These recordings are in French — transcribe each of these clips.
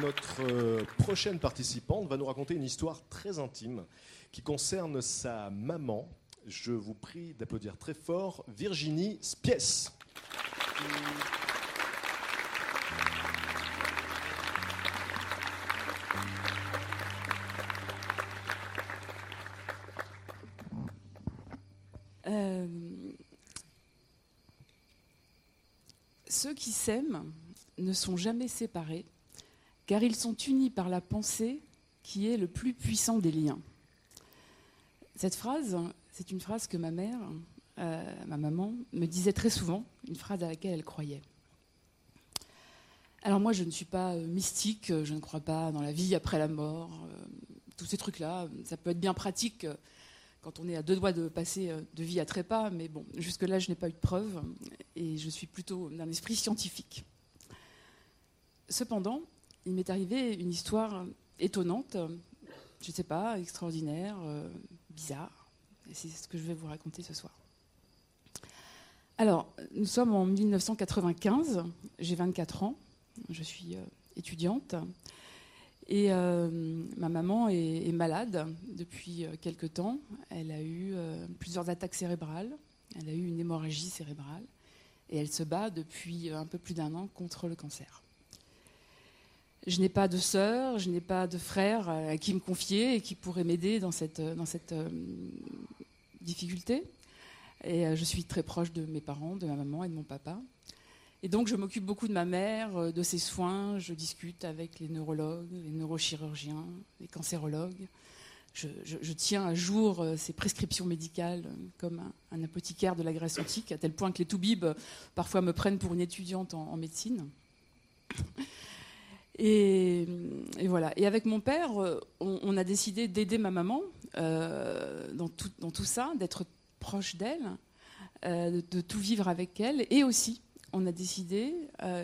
Notre euh, prochaine participante va nous raconter une histoire très intime qui concerne sa maman. Je vous prie d'applaudir très fort Virginie Spies. Euh, ceux qui s'aiment ne sont jamais séparés, car ils sont unis par la pensée qui est le plus puissant des liens. Cette phrase, c'est une phrase que ma mère, euh, ma maman, me disait très souvent, une phrase à laquelle elle croyait. Alors moi, je ne suis pas euh, mystique, je ne crois pas dans la vie après la mort, euh, tous ces trucs-là. Ça peut être bien pratique quand on est à deux doigts de passer de vie à trépas, mais bon, jusque-là, je n'ai pas eu de preuves et je suis plutôt d'un esprit scientifique. Cependant, il m'est arrivé une histoire étonnante, je ne sais pas, extraordinaire, euh, bizarre, et c'est ce que je vais vous raconter ce soir. Alors, nous sommes en 1995, j'ai 24 ans, je suis euh, étudiante, et euh, ma maman est, malade depuis euh, quelque temps. Elle a eu plusieurs attaques cérébrales, elle a eu une hémorragie cérébrale, et elle se bat depuis un peu plus d'un an contre le cancer. Je n'ai pas de sœur, je n'ai pas de frère euh, à qui me confier et qui pourrait m'aider dans cette, euh, euh, difficulté. Et je suis très proche de mes parents, de ma maman et de mon papa. Et donc je m'occupe beaucoup de ma mère, de ses soins, je discute avec les neurologues, les neurochirurgiens, les cancérologues. Je, tiens à jour ces prescriptions médicales comme un, apothicaire de la Grèce antique, à tel point que les toubibs parfois me prennent pour une étudiante en médecine. Et, voilà. Et avec mon père, euh, on, a décidé d'aider ma maman euh, dans, tout, ça, d'être proche d'elle, euh, de, tout vivre avec elle. Et aussi, on a décidé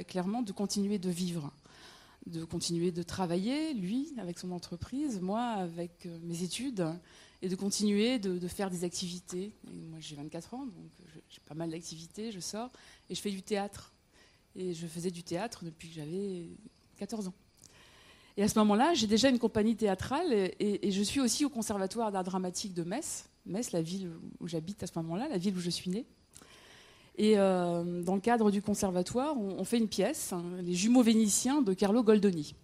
clairement de continuer de vivre, de continuer de travailler, lui avec son entreprise, moi avec mes études, et de continuer de, faire des activités. Moi, j'ai 24 ans, donc j'ai pas mal d'activités, je sors, et je fais du théâtre. Et je faisais du théâtre depuis que j'avais 14 ans. Et à ce moment-là, j'ai déjà une compagnie théâtrale et, je suis aussi au Conservatoire d'art dramatique de Metz, Metz, la ville où j'habite à ce moment-là, la ville où je suis née. Et euh, dans le cadre du conservatoire, on, fait une pièce, hein, Les jumeaux vénitiens de Carlo Goldoni.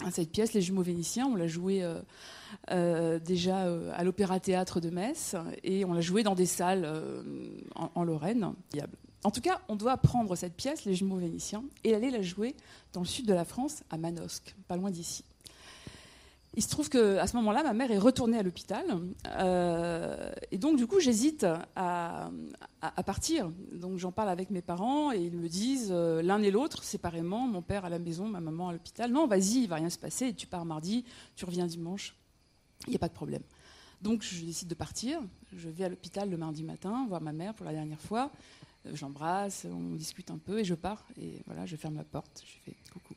Hein, Cette pièce, Les jumeaux vénitiens, on l'a jouée euh, euh, déjà à l'Opéra Théâtre de Metz et on l'a jouée dans des salles en, en Lorraine. En tout cas, on doit prendre cette pièce, Les jumeaux vénitiens, et aller la jouer dans le sud de la France, à Manosque, pas loin d'ici. Il se trouve qu'à ce moment-là, ma mère est retournée à l'hôpital. euh, et donc, du coup, j'hésite à, partir. Donc, j'en parle avec mes parents et ils me disent euh, l'un et l'autre, séparément, mon père à la maison, ma maman à l'hôpital. Non, vas-y, il va rien se passer. Tu pars mardi, tu reviens dimanche. Il n'y a pas de problème. Donc, je décide de partir. Je vais à l'hôpital le mardi matin, voir ma mère pour la dernière fois. J'embrasse, on discute un peu et je pars. Et voilà, je ferme la porte. Je fais coucou.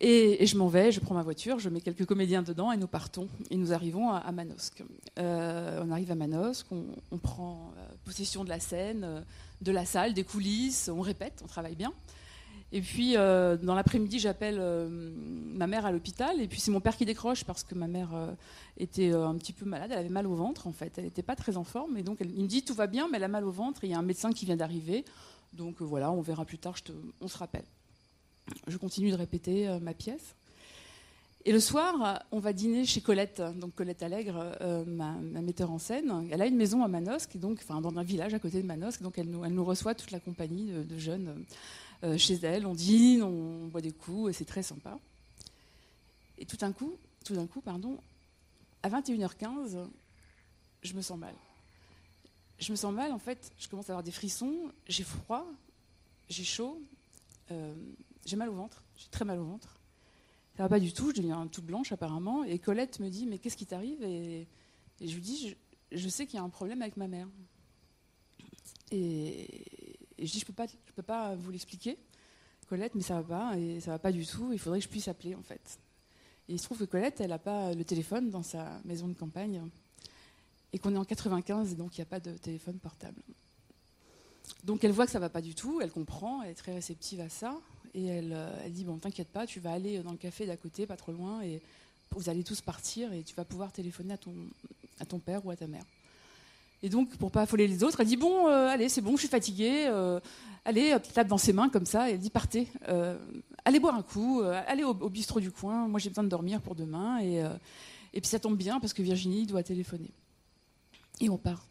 Et, je m'en vais, je prends ma voiture, je mets quelques comédiens dedans et nous partons. Et nous arrivons à, Manosque. Euh, on arrive à Manosque, on, prend euh, possession de la scène, euh, de la salle, des coulisses, on répète, on travaille bien. Et puis, dans l'après-midi, j'appelle ma mère à l'hôpital. Et puis, c'est mon père qui décroche parce que ma mère euh, était euh, un petit peu malade. Elle avait mal au ventre, en fait. Elle n'était pas très en forme. Et donc, il me dit Tout va bien, mais elle a mal au ventre. Et il y a un médecin qui vient d'arriver. Donc, euh, voilà, on verra plus tard. On se rappelle. Je continue de répéter ma pièce. Et le soir, on va dîner chez Colette, donc Colette Allègre, ma, ma metteur en scène. Elle a une maison à Manosque, donc, enfin, dans un village à côté de Manosque. Donc, elle nous, reçoit toute la compagnie de, jeunes chez elle. On dîne, on boit des coups, et c'est très sympa. Et tout d'un coup, tout d'un coup, pardon, à 21h15, je me sens mal. Je me sens mal, en fait, je commence à avoir des frissons, j'ai froid, j'ai chaud, euh, j'ai mal au ventre, j'ai très mal au ventre. Ça va pas du tout, je deviens toute blanche apparemment. Et Colette me dit Mais qu'est-ce qui t'arrive? Et, je lui dis je, sais qu'il y a un problème avec ma mère. Et, je dis Je peux pas, je peux pas vous l'expliquer, Colette, mais ça va pas, et ça va pas du tout, il faudrait que je puisse appeler en fait. Et il se trouve que Colette, elle n'a pas le téléphone dans sa maison de campagne, et qu'on est en 95, donc il n'y a pas de téléphone portable. Donc elle voit que ça va pas du tout, elle comprend, elle est très réceptive à ça, et elle, euh, elle dit bon t'inquiète pas, tu vas aller dans le café d'à côté, pas trop loin, et vous allez tous partir et tu vas pouvoir téléphoner à ton, père ou à ta mère. Et donc pour pas affoler les autres, elle dit bon euh, allez c'est bon, je suis fatiguée, euh, allez tape dans ses mains comme ça, et elle dit partez, allez boire un coup, allez au, bistrot du coin, moi j'ai besoin de dormir pour demain, et, et puis ça tombe bien parce que Virginie doit téléphoner. Et on part.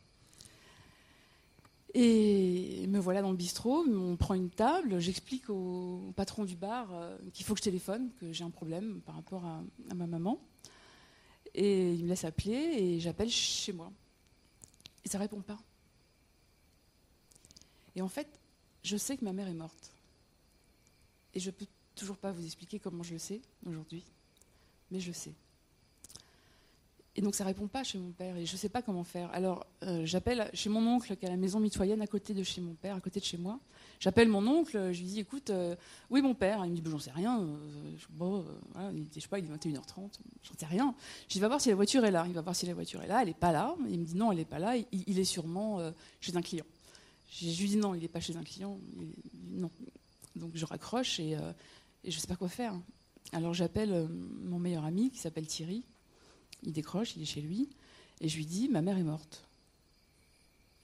Et me voilà dans le bistrot, on prend une table, j'explique au, patron du bar euh, qu'il faut que je téléphone, que j'ai un problème par rapport à, ma maman. Et il me laisse appeler et j'appelle chez moi. Et ça répond pas. Et en fait, je sais que ma mère est morte. Et je peux toujours pas vous expliquer comment je le sais aujourd'hui, mais je sais. Et donc ça répond pas chez mon père et je sais pas comment faire. Alors euh, j'appelle chez mon oncle qui a la maison mitoyenne à côté de chez mon père, à côté de chez moi. J'appelle mon oncle, je lui dis écoute, euh, oui mon père. Il me dit j'en sais rien. Euh, bon, il, je sais pas, il est 21h30, j'en sais rien. Je dis va voir si la voiture est là. Il va voir si la voiture est là. Elle est pas là. Il me dit non, elle est pas là. Il, est sûrement chez un client. Je lui dis non, il est pas chez un client. non. Donc je raccroche et, et je sais pas quoi faire. Alors j'appelle mon meilleur ami qui s'appelle Thierry il décroche, il est chez lui, et je lui dis Ma mère est morte.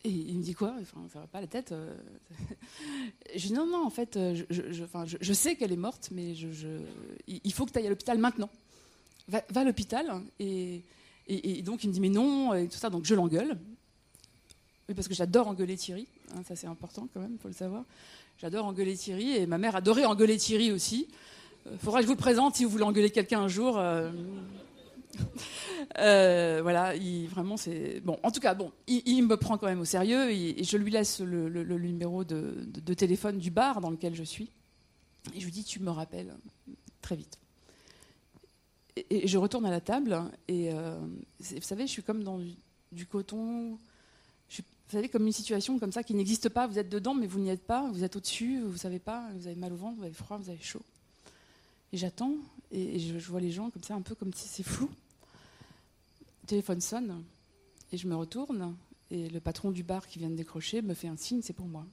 Et il me dit quoi? Enfin, Ça va pas la tête. Euh. je dis Non, non, en fait, euh, je, sais qu'elle est morte, mais il faut que tu ailles à l'hôpital maintenant. Va, à l'hôpital. Et, donc il me dit Mais non, et tout ça. Donc je l'engueule. Oui, parce que j'adore engueuler Thierry. Hein, ça, c'est important quand même, faut le savoir. J'adore engueuler Thierry, et ma mère adorait engueuler Thierry aussi. Euh, faudra que je vous le présente si vous voulez engueuler quelqu'un un jour. Euh, voilà, il, vraiment c'est bon. En tout cas, bon, il, me prend quand même au sérieux et, je lui laisse le, numéro de, téléphone du bar dans lequel je suis et je lui dis tu me rappelles très vite. Et, je retourne à la table et euh, vous savez, je suis comme dans du, coton. Vous savez, comme une situation comme ça qui n'existe pas. Vous êtes dedans, mais vous n'y êtes pas. Vous êtes au-dessus, vous savez pas. Vous avez mal au ventre, vous avez froid, vous avez chaud. Et j'attends et, je, je, vois les gens comme ça, un peu comme si c'est flou téléphone sonne et je me retourne et le patron du bar qui vient de décrocher me fait un signe, c'est pour moi.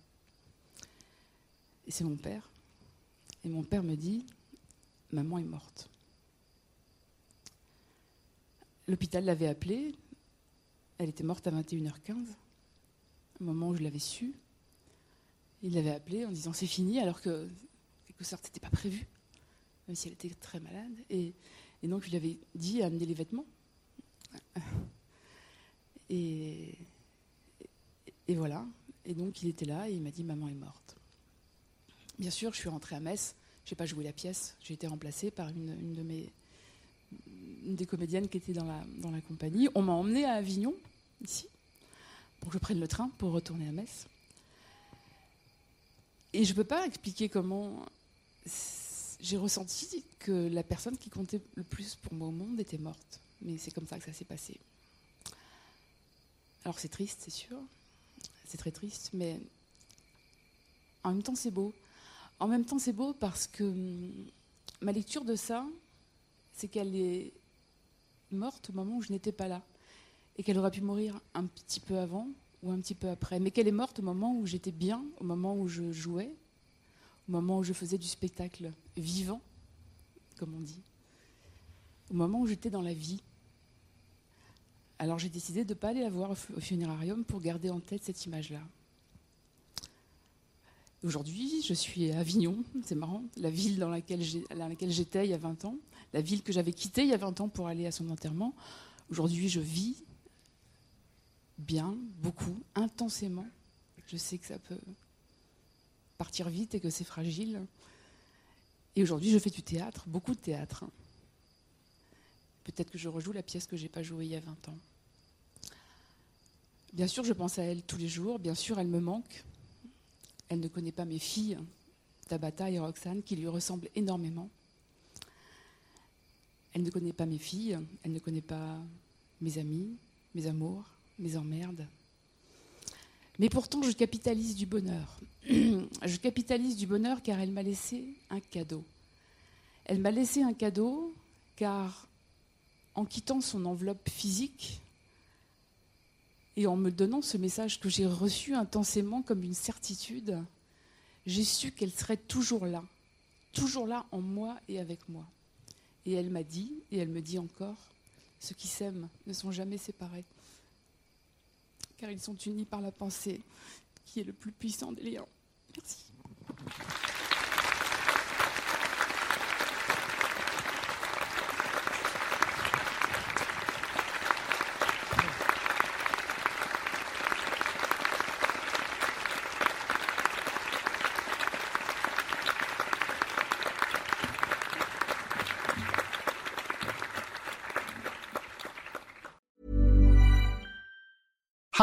Et c'est mon père. Et mon père me dit, maman est morte. L'hôpital l'avait appelée, elle était morte à 21h15, au moment où je l'avais su. Il l'avait appelée en disant c'est fini, alors que quelque sorte c'était pas prévu, même si elle était très malade. Et, donc je lui avais dit amener les vêtements et, et voilà. Et donc il était là et il m'a dit Maman est morte. Bien sûr, je suis rentrée à Metz. Je n'ai pas joué la pièce. J'ai été remplacée par une, de mes une des comédiennes qui était dans la, dans la compagnie. On m'a emmenée à Avignon, ici, pour que je prenne le train pour retourner à Metz. Et je ne peux pas expliquer comment j'ai ressenti que la personne qui comptait le plus pour moi au monde était morte mais c'est comme ça que ça s'est passé. Alors c'est triste, c'est sûr, c'est très triste, mais en même temps c'est beau. En même temps c'est beau parce que hum, ma lecture de ça, c'est qu'elle est morte au moment où je n'étais pas là, et qu'elle aurait pu mourir un petit peu avant ou un petit peu après, mais qu'elle est morte au moment où j'étais bien, au moment où je jouais, au moment où je faisais du spectacle vivant, comme on dit, au moment où j'étais dans la vie. Alors j'ai décidé de ne pas aller la voir au funérarium pour garder en tête cette image-là. Aujourd'hui, je suis à Avignon, c'est marrant, la ville dans laquelle j'étais il y a 20 ans, la ville que j'avais quittée il y a 20 ans pour aller à son enterrement. Aujourd'hui, je vis bien, beaucoup, intensément. Je sais que ça peut partir vite et que c'est fragile. Et aujourd'hui, je fais du théâtre, beaucoup de théâtre Peut-être que je rejoue la pièce que j'ai pas jouée il y a 20 ans. Bien sûr, je pense à elle tous les jours. Bien sûr, elle me manque. Elle ne connaît pas mes filles, Tabata et Roxane, qui lui ressemblent énormément. Elle ne connaît pas mes filles. Elle ne connaît pas mes amis, mes amours, mes emmerdes. Mais pourtant, je capitalise du bonheur. je capitalise du bonheur car elle m'a laissé un cadeau. Elle m'a laissé un cadeau car en quittant son enveloppe physique et en me donnant ce message que j'ai reçu intensément comme une certitude, j'ai su qu'elle serait toujours là, toujours là en moi et avec moi. Et elle m'a dit, et elle me dit encore, ceux qui s'aiment ne sont jamais séparés, car ils sont unis par la pensée, qui est le plus puissant des liens. Merci.